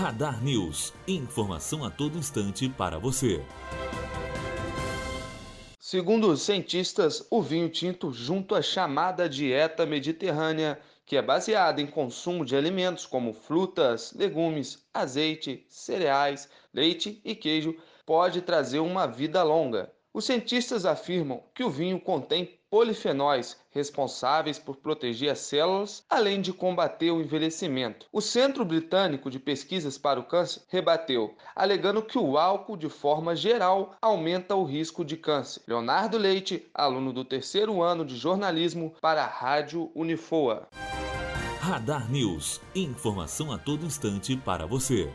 Radar News. Informação a todo instante para você. Segundo os cientistas, o vinho tinto, junto à chamada dieta mediterrânea, que é baseada em consumo de alimentos como frutas, legumes, azeite, cereais, leite e queijo, pode trazer uma vida longa. Os cientistas afirmam que o vinho contém polifenóis responsáveis por proteger as células, além de combater o envelhecimento. O Centro Britânico de Pesquisas para o Câncer rebateu, alegando que o álcool, de forma geral, aumenta o risco de câncer. Leonardo Leite, aluno do terceiro ano de jornalismo para a Rádio Unifoa. Radar News. Informação a todo instante para você.